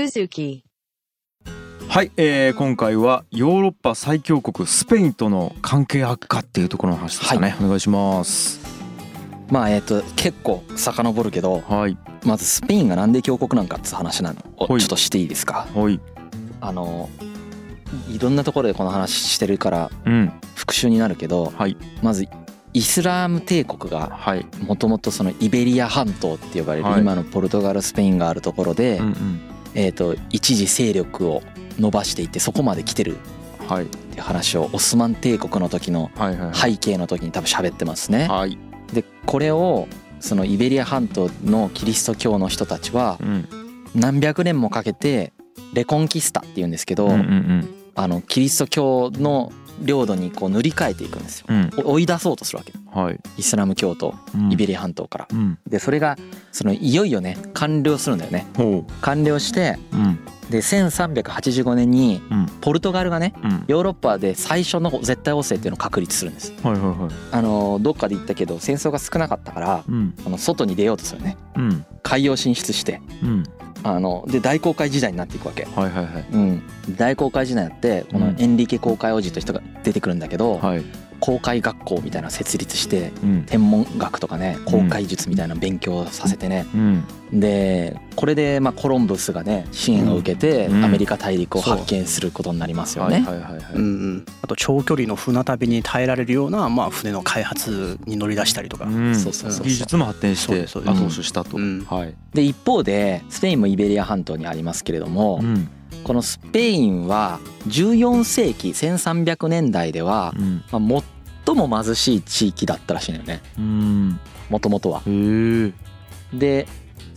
Suzuki. はい、えー、今回はヨーロッパ最強国スペインとの関係悪化っていうところの話ですかね、お願いします。まあえっ、と結構遡るけどはい。まずスペインがなんで強国なんかって話なの？をはい。ちょっとしていいですか？はい。あのいろんなところでこの話してるからうん。復習になるけどはい。まずイスラーム帝国がはい。もともとそのイベリア半島って呼ばれるはい。今のポルトガルスペインがあるところでうんうんえーと一時勢力を伸ばしていってそこまで来てるはい。って話をオスマン帝国の時の背景の時に多分喋ってますね。はい。でこれをそのイベリア半島のキリスト教の人たちはうん。何百年もかけてレコンキスタっていうんですけど、あのキリスト教の領土にこう塗り替えていくんですよ。うん。お追い出そうとするわけ。はい。イスラム教とうん。イベリア半島から。うん。でそれがそのいよいよね完了するんだよね。ほ完了してで1385年にうん。ポルトガルがねうん。ヨーロッパで最初の絶対王政っていうのを確立するんです。はいはいはい。あのどっかで言ったけど戦争が少なかったからうん。あの外に出ようとするね。うん。海洋進出して。うんあので大航海時代になっていくわけ。はいはいはい。うん、大航海時代になってこのエンリケ航海王子という人が出てくるんだけど、はい航海学校みたいなの設立してうん。天文学とかね航海術みたいな勉強させてね、うん。でこれでまあコロンブスがね支援を受けてうん。アメリカ大陸を発見することになりますよはいね。あと長距離の船旅に耐えられるような、まあ、船の開発に乗り出したりとか、うん。そうそうそうそう。技術も発展して後押ししたと。うん。はい。で一方でスペインもイベリア半島にありますけれども、うんこのスペインは14世紀1300年代では、うん。まあ、最も貧しい地域だったらしいのよね。うん。もともとは。で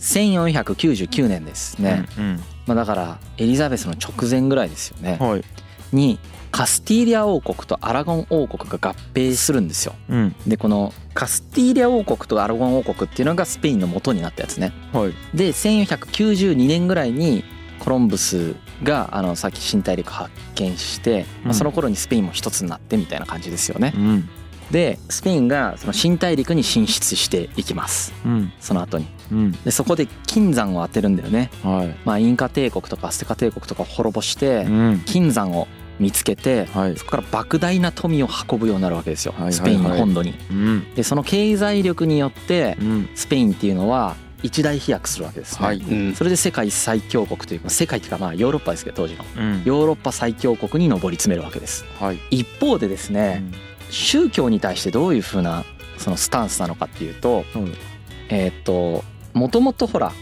1499年ですね、うんまあ、だからエリザベスの直前ぐらいですよね。うんはい。にカスティーリア王国とアラゴン王国が合併するんですよ。うん。でこのカスティーリア王国とアラゴン王国っていうのがスペインの元になったやつね。はい。で1492年ぐらいにコロンブスがあのさっき新大陸発見して、まあ、その頃にスペインも一つになってみたいな感じですよね。う。ん。でスペインがその新大陸に進出していきます。うん。その後に。うん。でそこで金山を当てるんだよね。はい。まあ、インカ帝国とかアステカ帝国とかを滅ぼしてうん。金山を見つけてはい。そこから莫大な富を運ぶようになるわけですよ。スペインの本土に。うん。でその経済力によってうん。スペインっていうのは一大飛躍するわけですね。はい。うん。それで世界最強国というか世界っていうかまあヨーロッパですけど当時の。うん。ヨーロッパ最強国に上り詰めるわけです。はい。一方でですね宗教に対してどういうふうなそのスタンスなのかっていうとうん。えーっともともとほら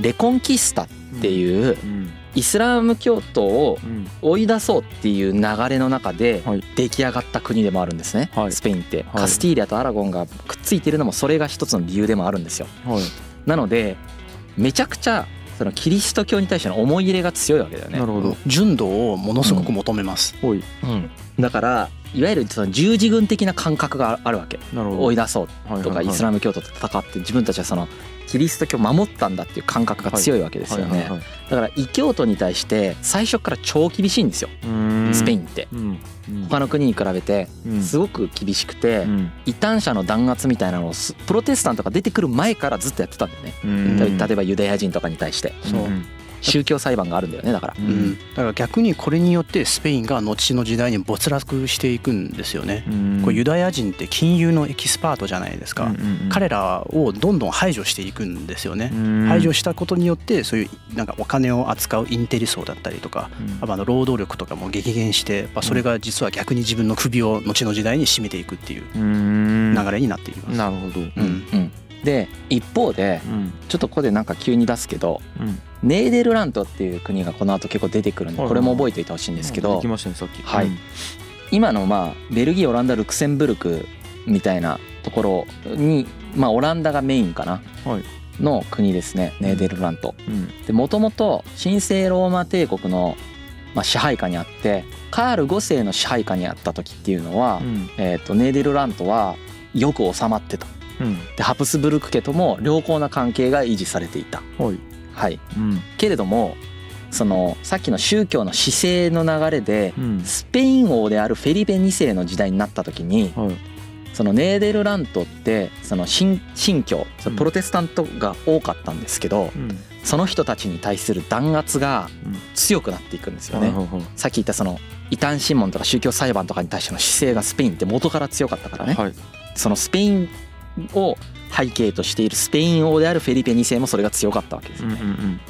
レコンキスタっていううん。イスラム教徒をうん。追い出そうっていう流れの中ではい。出来上がった国でもあるんですね、はい。スペインって、はい。カスティーリアとアラゴンがくっついてるのもそれが一つの理由でもあるんですよ。はいなのでめちゃくちゃそのキリスト教に対しての思い入れが強いわけだよね。なるほど。純度をものすごく求めます。うん、だからいわゆるその十字軍的な感覚があるわけ。なるほど。追い出そうとかイスラムム教徒と戦って自分たちはそのキリスト教を守ったんだっていう感覚が強いわけですよね。だから異教徒に対して最初から超厳しいんですよスペインって。ン他の国に比べてうん。すごく厳しくてうん。異端者の弾圧みたいなのをすプロテスタントが出てくる前からずっとやってたんだよね。うん。例えばユダヤ人とかに対して宗教裁判があるんだよねだから。ううん。ん、だから逆にこれによってスペインが後の時代に没落していくんですよね。これユダヤ人って金融のエキスパートじゃないですか。彼らをどんどん排除していくんですよね。排除したことによってそういうなんかお金を扱うインテリ層だったりとかあとあの労働力とかも激減して、まあ、それが実は逆に自分の首を後の時代に締めていくっていううん。流れになっています。なるほど。うん。うんで一方でうん。ちょっとここでなんか急に出すけどうん。ネーデルラントっていう国がこの後結構出てくるんではいこれも覚えておいてほしいんですけどはい。今のまあベルギーオランダルクセンブルクみたいなところにまあオランダがメインかなはい。の国ですねネーデルラント。うん。でもともと神聖ローマ帝国のまあ支配下にあってカール5世の支配下にあった時っていうのは、うん。えー、とネーデルラントはよく収まってた。うん。でハプスブルク家とも良好な関係が維持されていた。はい。はい、うん。けれどもそのさっきの宗教の姿勢の流れでうん。スペイン王であるフェリペ2世の時代になった時にはい。そのネーデルラントってその新新教そのプロテスタントが多かったんですけど、その人たちに対する弾圧が強くなっていくんですよね。さっき言ったその異端審問とか宗教裁判とかに対しての姿勢がスペインって元から強かったからね、はい、そのスペインを背景としているスペイン王であるフェリペ2世もそれが強かったわけですよね、うんうんうん、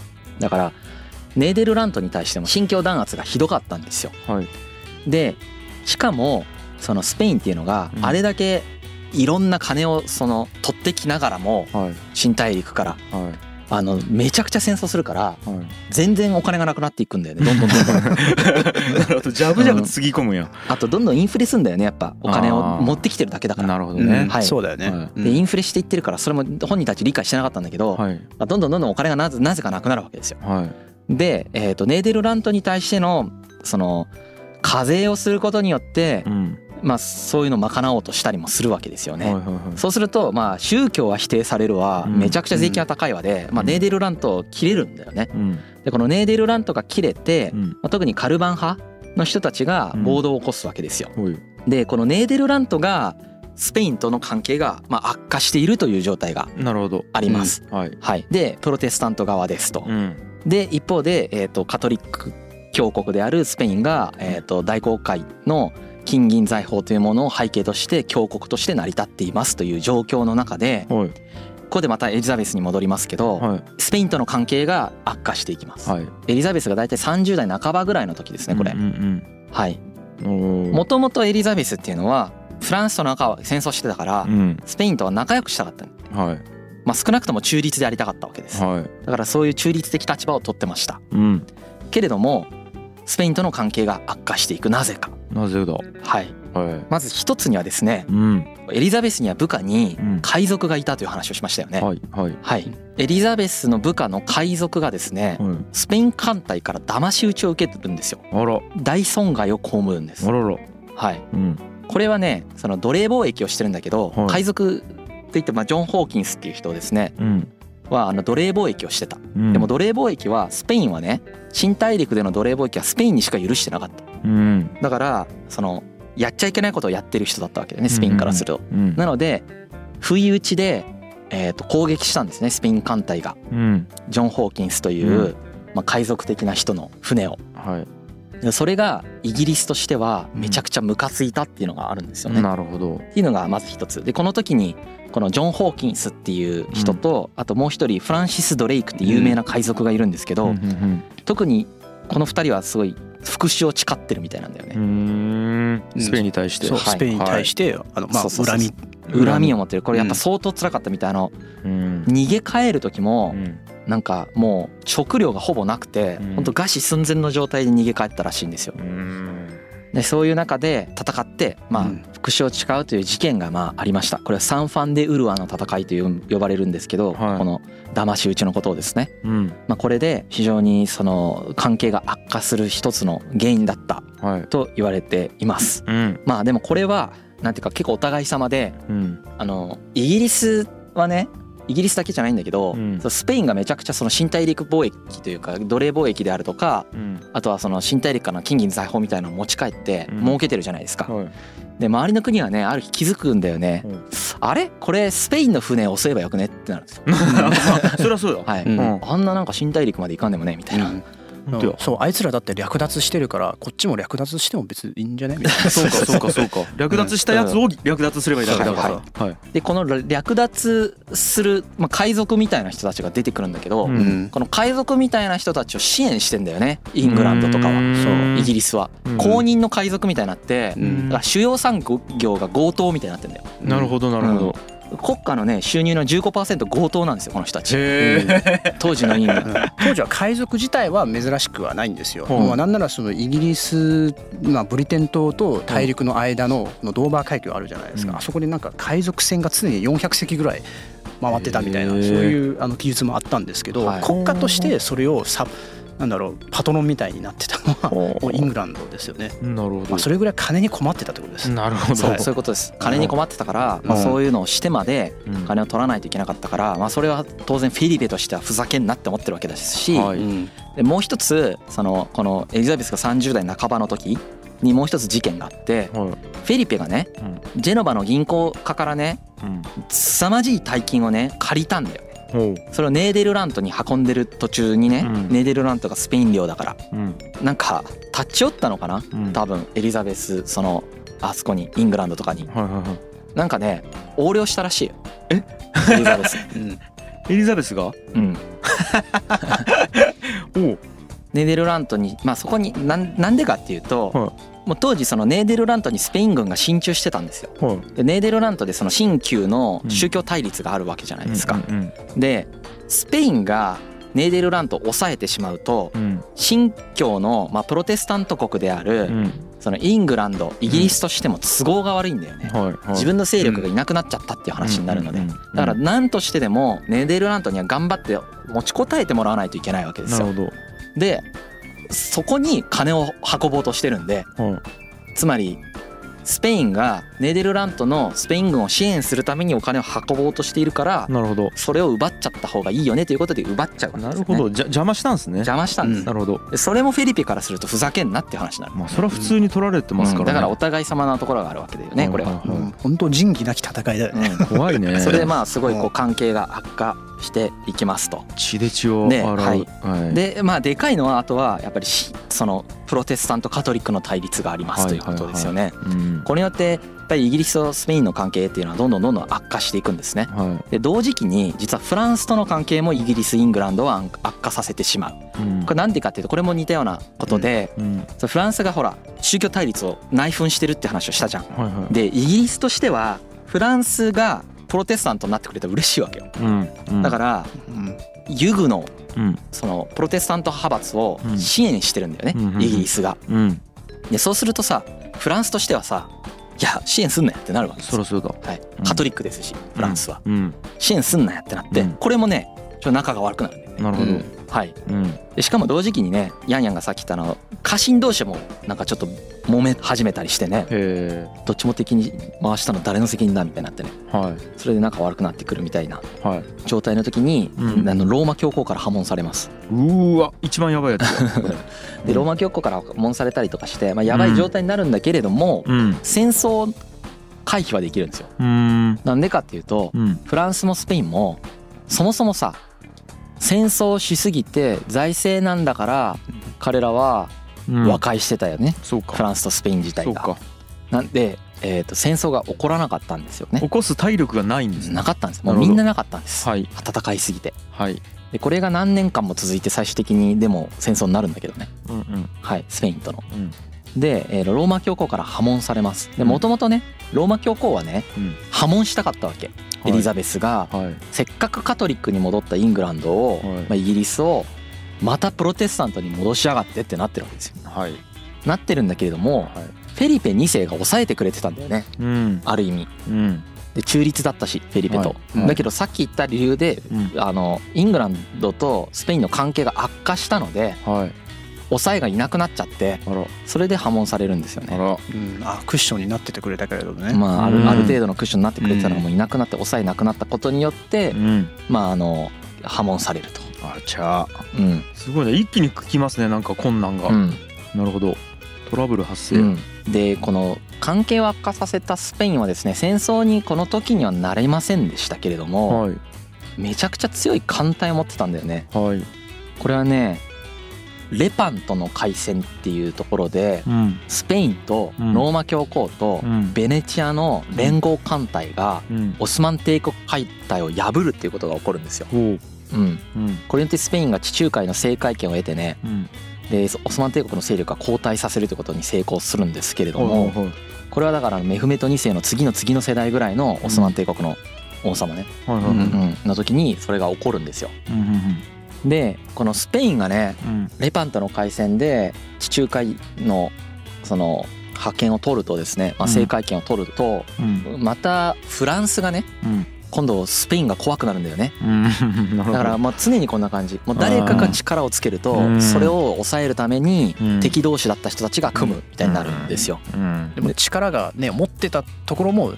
だからネーデルラントに対しても新教弾圧がひどかったんですよ、はい、でしかもそのスペインっていうのがあれだけいろんな金をその取ってきながらも新大陸からあのめちゃくちゃ戦争するから、全然お金がなくなっていくんだよね。どんどんどんどん。なるほど。ジャブジャブつぎ込むや、あとどんどんインフレすんだよねやっぱ。お金を持ってきてるだけだから。なるほどね、はい、そうだよね、でインフレしていってるからそれも本人たち理解してなかったんだけど、はい、どんどんどんどんお金がなぜなぜかなくなるわけですよ、はい、で、えーと、ネーデルラントに対してのその課税をすることによって、うんまあ、そういうのを賄おうとしたりもするわけですよね。そうするとまあ宗教は否定されるわ。めちゃくちゃ税金は高いわで、まあ、ネーデルラント切れるんだよね。でこのネーデルラントが切れて、まあ、特にカルバン派の人たちが暴動を起こすわけですよ。でこのネーデルラントがスペインとの関係がまあ悪化しているという状態があります。はい、はい、でプロテスタント側ですと。で一方で、えー、とカトリック教国であるスペインが、えー、と大航海の金銀財宝というものを背景として強国として成り立っていますという状況の中で、はい、ここでまたエリザベスに戻りますけど、はい、スペインとの関係が悪化していきます、はい、エリザベスが大体30代半ばぐらいの時ですねこれ、うんうんうん、はい。もともとエリザベスっていうのはフランスと中戦争してたから、うん、スペインとは仲良くしたかった。はい。まあ、少なくとも中立でありたかったわけです、はい、だからそういう中立的立場を取ってました、うん、けれどもスペインとの関係が悪化していく。なぜかなぜだ？はい、はい、まず一つにはですね、うん、エリザベスには部下に海賊がいたという話をしましたよね、はいはい、はい、エリザベスの部下の海賊がですね、はい、スペイン艦隊から騙し討ちを受けてるんですよ。あら。大損害を被るんです。あらら。はい、うん、これはねその奴隷貿易をしてるんだけど、海賊といってまあジョン・ホーキンスっていう人ですね、うん、はあの奴隷貿易をしてた、うん、でも奴隷貿易はスペインはね新大陸での奴隷貿易はスペインにしか許してなかった、うん、だからそのやっちゃいけないことをやってる人だったわけだねスペインからすると、うん、なので不意打ちで、えー、と攻撃したんですねスペイン艦隊が、ジョン・ホーキンスという、まあ、海賊的な人の船を、はい、それがイギリスとしてはめちゃくちゃムカついたっていうのがあるんですよね。なるほど。っていうのがまず一つ。でこの時にこのジョン・ホーキンスっていう人と、あともう一人フランシス・ドレイクって有名な海賊がいるんですけど、特にこの二人はすごい復讐を誓ってるみたいなんだよね。スペインに対して。スペインに対して、あのまあ恨み。恨みを持ってる。これやっぱ相当辛かったみたいな、逃げ帰る時もなんかもう食料がほぼなくて本当餓死寸前の状態で逃げ帰ったらしいんですよ。でそういう中で戦ってまあ復讐を誓うという事件がまあありました。これはサンファン・デ・ウルアの戦いという呼ばれるんですけど、はい、この騙し討ちのことをですね、うん、まあ、これで非常にその関係が悪化する一つの原因だったと言われています、はいうん、まあでもこれはなんていうか結構お互い様で、うん、あのイギリスはねイギリスだけじゃないんだけど、うん、スペインがめちゃくちゃその新大陸貿易というか奴隷貿易であるとか、うん、あとはその新大陸からの金銀財宝みたいなのを持ち帰って儲けてるじゃないですか。うんで周りの国はねある日気づくんだよね、あれ？これスペインの船を襲えばよくね？ってなるんですよ。そりゃそうだ、はい。あんななんか新大陸まで行かんでもね？みたいな。そうあいつらだって略奪してるからこっちも略奪しても別にいいんじゃね？みたいな。そうかそうかそうか。略奪したやつを略奪すればいいだけだから、はいでこの略奪する、まあ、海賊みたいな人たちが出てくるんだけど、うん、この海賊みたいな人たちを支援してんだよねイングランドとかは。そうイギリスは。公認の海賊みたいになって、主要産業が強盗みたいになってんだよ。なるほどなるほど、国家のね収入の15%強盗なんですよこの人たち、当時のイン 当時は海賊自体は珍しくはないんですよ、まあ、なんならそのイギリス、まあ、ブリテン島と大陸の間ののドーバー海峡あるじゃないですか、あそこでなんか海賊船が常に400隻ぐらい回ってたみたいなそういうあの記述もあったんですけど、国家としてそれをさなんだろうパトロンみたいになってたのはイングランドですよね。なるほど。まあそれぐらい金に困ってたってことです。なるほど。そういうことです。金に困ってたから、まあそういうのをしてまで金を取らないといけなかったから、まあそれは当然フィリペとしてはふざけんなって思ってるわけですし、でもう一つそのこのエリザベスが30代半ばの時にもう一つ事件があって、フェリペがね、ジェノバの銀行家からね、凄まじい大金をね借りたんだよね。それをネーデルラントに運んでる途中にね、ネーデルラントがスペイン領だから、なんか立ち寄ったのかな、多分エリザベスそのあそこにイングランドとかに、なんかね横領したらしいよ。え？エリザベス、うん、エリザベスが？うん。おネーデルラントにまあそこになんでかっていうと、はい、もう当時そのネーデルラントにスペイン軍が進駐してたんですよ。はい、でネーデルラントでその新旧の宗教対立があるわけじゃないですか。でスペインがネーデルラントを抑えてしまうと、新教のまあプロテスタント国であるそのイングランドイギリスとしても都合が悪いんだよね、自分の勢力がいなくなっちゃったっていう話になるので。だから何としてでもネーデルラントには頑張って持ちこたえてもらわないといけないわけですよ。でそこに金を運ぼうとしてるんで、つまりスペインがネーデルラントのスペイン軍を支援するためにお金を運ぼうとしているからなるほど。それを奪っちゃった方がいいよねということで奪っちゃう、ね、なるほど。じゃ邪魔したんですね。邪魔したんです、うん、なるほど。それもフェリペからするとふざけんなって話になる。まあそれは普通に取られてますから、ね。うん、だからお互い様なところがあるわけだよねこれは、うん、本当仁義なき戦いだよね、怖いね。それでまあすごいこう関係が悪化していきますと。血で血を洗う、はい、はい、でまあでかいのはあとはやっぱりそのプロテスタントカトリックの対立がありますということですよね、これによってぱりイギリスとスペインの関係っていうのはどんどんどんどん悪化していくんですね。はい、で同時期に実はフランスとの関係もイギリスイングランドは悪化させてしまう。うん、これなんでかっていうとこれも似たようなことで、うん。うん、フランスがほら宗教対立を内紛してるって話をしたじゃん。はいはい、でイギリスとしてはフランスがプロテスタントになってくれたら嬉しいわけよ。だから、ユグのそのプロテスタント派閥を支援してるんだよね、イギリスが。でそうするとさフランスとしてはさいや支援すんなやってなるわけです。そろそろだ、はい、カトリックですし、フランスは、支援すんなやってなって、これもねちょっと仲が悪くなるんで、ね、なるほど、はい、うん、でしかも同時期にねヤンヤンがさっき言ったの家臣同士もなんかちょっと揉め始めたりしてねどっちも敵に回したの誰の責任だみたいになってね、はい、それで仲悪くなってくるみたいな状態の時に、うん、あのローマ教皇から破門されます。うわ一番やばいやつ でローマ教皇から破門されたりとかして、まあ、やばい状態になるんだけれども、うん、戦争回避はできるんですよ。なんでかっていうと、フランスもスペインもそもそもさ戦争しすぎて財政なんだから彼らは和解してたよね、うん、フランスとスペイン自体が。なんで、えー、と戦争が起こらなかったんですよね。起こす体力がないんです、ね、なかったんですもうみんななかったんです、はい、戦いすぎて。はい、でこれが何年間も続いて最終的にでも戦争になるんだけどね、うんうん、はい。スペインとの。うんで、えー、ローマ教皇から破門されます。でもともとねローマ教皇はね、うん、破門したかったわけ。エリザベスが、せっかくカトリックに戻ったイングランドを、まあ、イギリスをまたプロテスタントに戻しやがってってなってるわけですよ。はい、なってるんだけれども、はい、フェリペ2世が抑えてくれてたんだよね、うん、ある意味。うん。で中立だったしフェリペと、はい、だけどさっき言った理由で、うん、あのイングランドとスペインの関係が悪化したので、はい、抑えがいなくなっちゃってそれで破門されるんですよね。あうん、あクッションになっててくれたけれどね。まああるある程度のクッションになってくれてたのがもういなくなって抑えなくなったことによって、まああの破門されると。あちゃ、うん、すごいね。一気にきますねなんか困難が。うん、なるほど。トラブル発生。うん、でこの関係を悪化させたスペインはですね戦争にこの時にはなれませんでしたけれども、はい、めちゃくちゃ強い艦隊を持ってたんだよね。はい、これはねレパントの海戦っていうところで、スペインとローマ教皇とベネチアの連合艦隊がオスマン帝国艦隊を破るっていうことが起こるんですよ。う。ん。これによってスペインが地中海の制海権を得てね、でオスマン帝国の勢力が後退させるということに成功するんですけれどもこれはだからメフメト2世の次の次の世代ぐらいのオスマン帝国の王様ね、の時にそれが起こるんですよ。でこのスペインがね、うん、レパントの海戦で地中海のその覇権を取るとですね、まあ、制海権を取ると、うん、またフランスがね、うん、今度スペインが怖くなるんだよね、だからまあ常にこんな感じ。もう誰かが力をつけるとそれを抑えるために敵同士だった人たちが組むみたいになるんですよ、でも力がね持ってたところも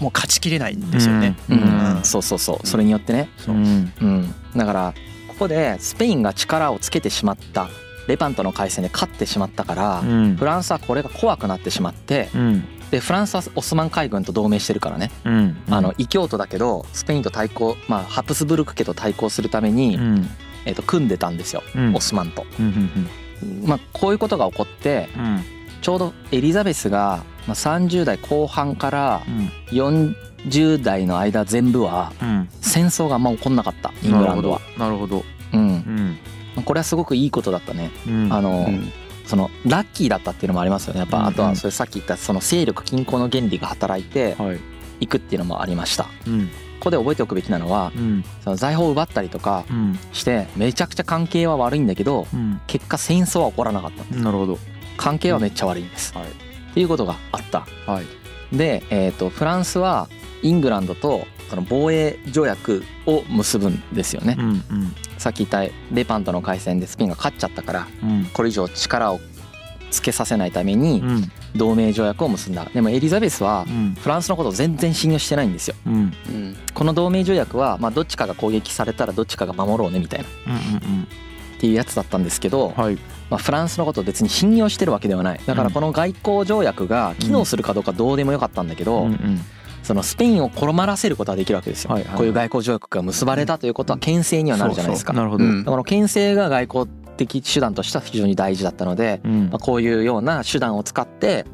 もう勝ちきれないんですよね、うん。そうそうそう。それによってね、うん。だからこでスペインが力をつけてしまった。レパントの海戦で勝ってしまったから、フランスはこれが怖くなってしまって、でフランスはオスマン海軍と同盟してるからね、あの異教徒だけどスペインと対抗、まあ、ハプスブルク家と対抗するために、えー、と組んでたんですよ、オスマンと。まあ、こういうことが起こって、ちょうどエリザベスが30代後半から40代の間全部は戦争があんま起こんなかったイングランドは。なるほど。うん、これはすごくいいことだったね。あの、そのラッキーだったっていうのもありますよね。やっぱあとはそれさっき言ったその勢力均衡の原理が働いてい。くっていうのもありました。ここで覚えておくべきなのは、その財宝を奪ったりとかしてめちゃくちゃ関係は悪いんだけど、結果戦争は起こらなかった。んです。なるほど。関係はめっちゃ悪いんです。はい、っていうことがあった。はい、で、えーと、フランスはイングランドとその防衛条約を結ぶんですよね。うんうん、さっき言ったレパントの海戦でスペインが勝っちゃったから、うん、これ以上力をつけさせないために同盟条約を結んだ。でもエリザベスはフランスのことを全然信用してないんですよ、うん、この同盟条約はまあどっちかが攻撃されたらどっちかが守ろうねみたいな、っていうやつだったんですけど、はい、まあ、フランスのことを別に信用してるわけではない。だからこの外交条約が機能するかどうかどうでもよかったんだけど、そのスペインを転まらせることはできるわけですよ、はいはい、こういう外交条約が結ばれたということは牽制にはなるじゃないですか。なるほど、この牽制が外交的手段としては非常に大事だったので、うん、まあ、こういうような手段を使って、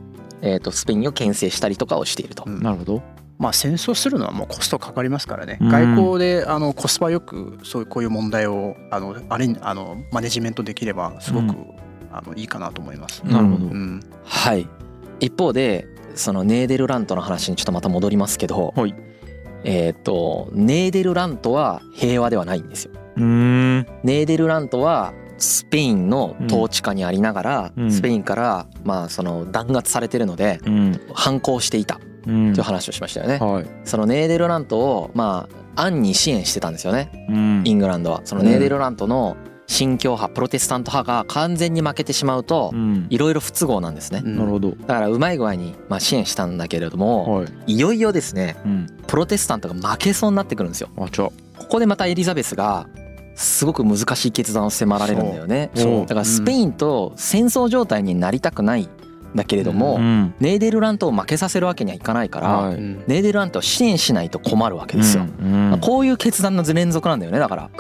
えー、とスペインを牽制したりとかをしていると。なるほどまあ、戦争するのはもうコストかかりますからね、うん、外交であのコスパよくそういうこういう問題をあのあれあのマネジメントできればすごく、うん、あのいいかなと思います。なるほど、はい。一方でそのネーデルラントの話にちょっとまた戻りますけど、はい、えっ、とネーデルラントは平和ではないんですよ。ネーデルラントはスペインの統治下にありながら、スペインからまあその弾圧されてるので反抗していたという話をしましたよね。はい、そのネーデルラントをまあ暗に支援してたんですよね、イングランドは。そのネーデルラントの新教派プロテスタント派が完全に負けてしまうといろいろ不都合なんですね、なるほどだからうまい具合にまあ支援したんだけれども、はい、いよいよですね、プロテスタントが負けそうになってくるんですよ。ここでまたエリザベスがすごく難しい決断を迫られるんだよね。だからスペインと戦争状態になりたくないだけれども、うん、ネーデルラントを負けさせるわけにはいかないから、はい、ネーデルラントを支援しないと困るわけですよ、うんうん、こういう決断の連続なんだよねだから。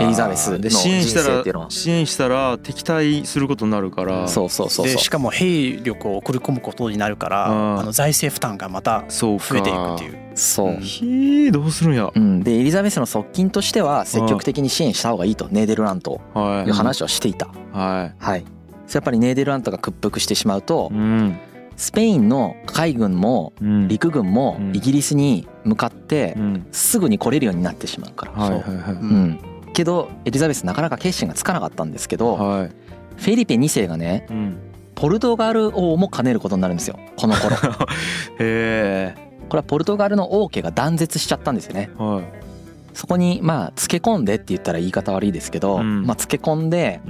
エリザベスの人生っていうのは。支援したら敵対することになるから。そうそうそうしかも兵力を送り込むことになるからあの財政負担がまた増えていくっていう。そう。ひどうするんや。うん、でエリザベスの側近としては積極的に支援した方がいいとネーデルラントいう話をしていた。はい。はい。やっぱりネーデルラントが屈服してしまうと、うん、スペインの海軍も陸軍もイギリスに向かってすぐに来れるようになってしまうから。けどエリザベスなかなか決心がつかなかったんですけど、はい、フェリペ2世がね、うん、ポルトガル王も兼ねることになるんですよこの頃。へえ。これはポルトガルの王家が断絶しちゃったんですよね、はい、そこにまあつけ込んでって言ったら言い方悪いですけど、うん、まあつけ込んで、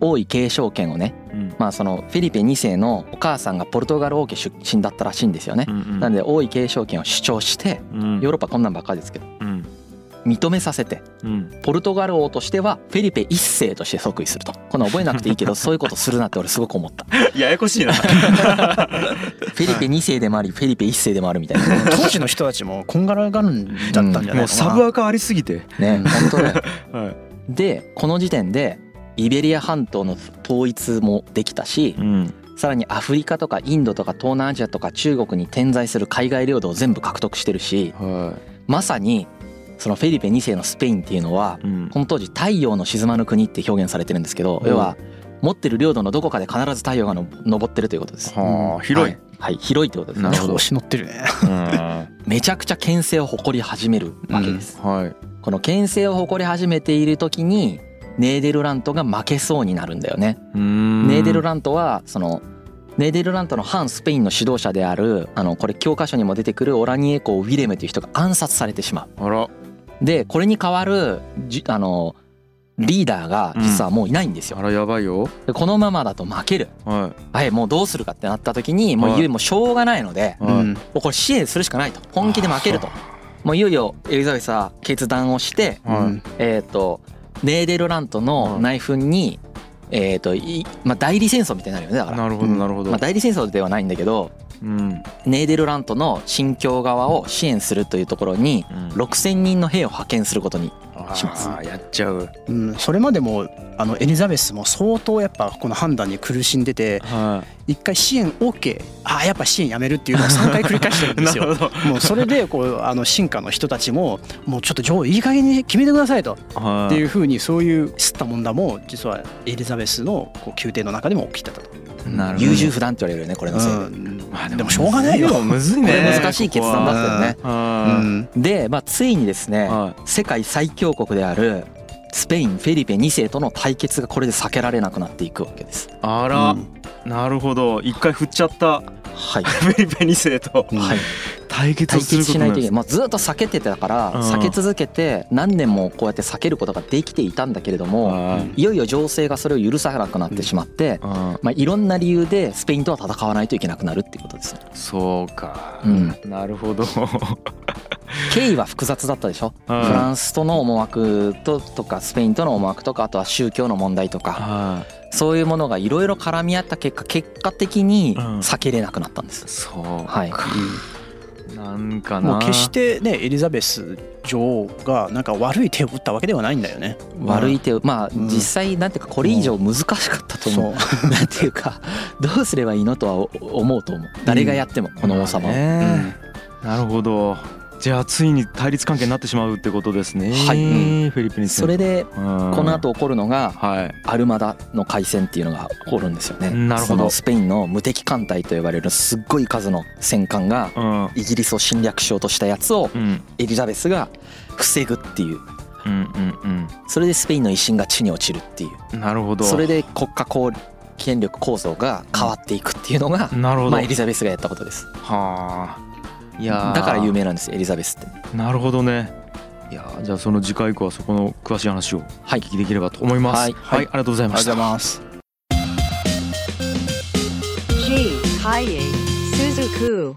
王位継承権をね、うん、まあそのフィリペ2世のお母さんがポルトガル王家出身だったらしいんですよね、うんうん、なんで王位継承権を主張して、ヨーロッパこんなんばっかりですけど、認めさせて、ポルトガル王としてはフェリペ一世として即位すると。この覚えなくていいけど そういうことするなって俺すごく思った。ややこしいな。フェリペ二世でもありフェリペ一世でもあるみたいな。当時の人たちもこんがらがるんじゃったんじゃないかな、うん、もうサブアカありすぎて。ね本当だよ、はい、でこの時点でイベリア半島の統一もできたし、うん、さらにアフリカとかインドとか東南アジアとか中国に点在する海外領土を全部獲得してるし、はい、まさにそのフェリペ2世のスペインっていうのは、うん、この当時太陽の沈まぬ国って表現されてるんですけど、要は持ってる領土のどこかで必ず太陽がの昇ってるということです。はあ、広い、はい、はい、広いってことです。なるほど。乗ってるね。めちゃくちゃ牽制を誇り始めるわけです。うん、はい。この牽制を誇り始めている時にネーデルラントが負けそうになるんだよね。ネーデルラントはそのネーデルラントの反スペインの指導者であるあのこれ教科書にも出てくるオラニエ公ウィレムという人が暗殺されてしまう。でこれに代わるじあのリーダーが実はもういないんですよ。うん、あらやばいよ。このままだと負ける。はい。はい、もうどうするかってなった時にもういよいよもうしょうがないので、はい、もうこれ支援するしかないと本気で負けると。もういよいよエリザベスは決断をして、はい、えっ、ー、とネーデルラントの内紛にえーとまあ、代理戦争みたいになるよねだから。なるほどなるほど、まあ、代理戦争ではないんだけど、うん、ネーデルラントの新疆側を支援するというところに6,000人の兵を派遣することにします。やっちゃう、うん、それまでもあのエリザベスも相当やっぱこの判断に苦しんでて一回支援 OK あやっぱ支援やめるっていうのを3回繰り返してるんですよ。もうそれでこうあの進化の人たちももうちょっと女王いい加減に決めてくださいと。っていうふうにそういうすったもんだも実はエリザベスのこう宮廷の中でも起きてたと。優柔不断って言われるよねこれのせいで、うん、まあでもしょうがないよ。むずいね。難しい決断だったよね、うん、で、まあ、ついにですね、世界最強国であるスペインフェリペ2世との対決がこれで避けられなくなっていくわけです。あら、うん、なるほど。一回振っちゃった。はい、フェリペ2世と、はい、対決しないといけない、まあ、ずっと避けてたから避け続けて何年もこうやって避けることができていたんだけれどもいよいよ情勢がそれを許さなくなってしまって、まあ、いろんな理由でスペインとは戦わないといけなくなるっていうことですそうか、うん、なるほど経緯は複雑だったでしょ、フランスとの思惑ととかスペインとの思惑とかあとは宗教の問題とか。そういうものがいろいろ絡み合った結果結果的に避けれなくなったんです。そうはい、なんかもう決してねエリザベス女王がなんか悪い手を打ったわけではないんだよね。悪い手をまあ実際なんていうかこれ以上難しかったと思う。う なんていうかどうすればいいのとは思うと思う。誰がやってもこの王様を。なるほど。じゃあついに対立関係になってしまうってことですね。はい、うん、フィリピンそれでこの後起こるのが、アルマダの海戦っていうのが起こるんですよね。なるほど。スペインの無敵艦隊と呼ばれるすっごい数の戦艦がイギリスを侵略しようとしたやつをエリザベスが防ぐっていう。うんうんうん、それでスペインの威信が地に落ちるっていう。なるほど。それで国家権力構造が変わっていくっていうのが、なるほど。まあ、エリザベスがやったことです。はあいやだから有名なんですエリザベスって。なるほどね。いやじゃあその次回以降はそこの詳しい話をお聞きできればと思います、はい、はい、はい、ありがとうございました。ありがとうございます。G ハイエスズク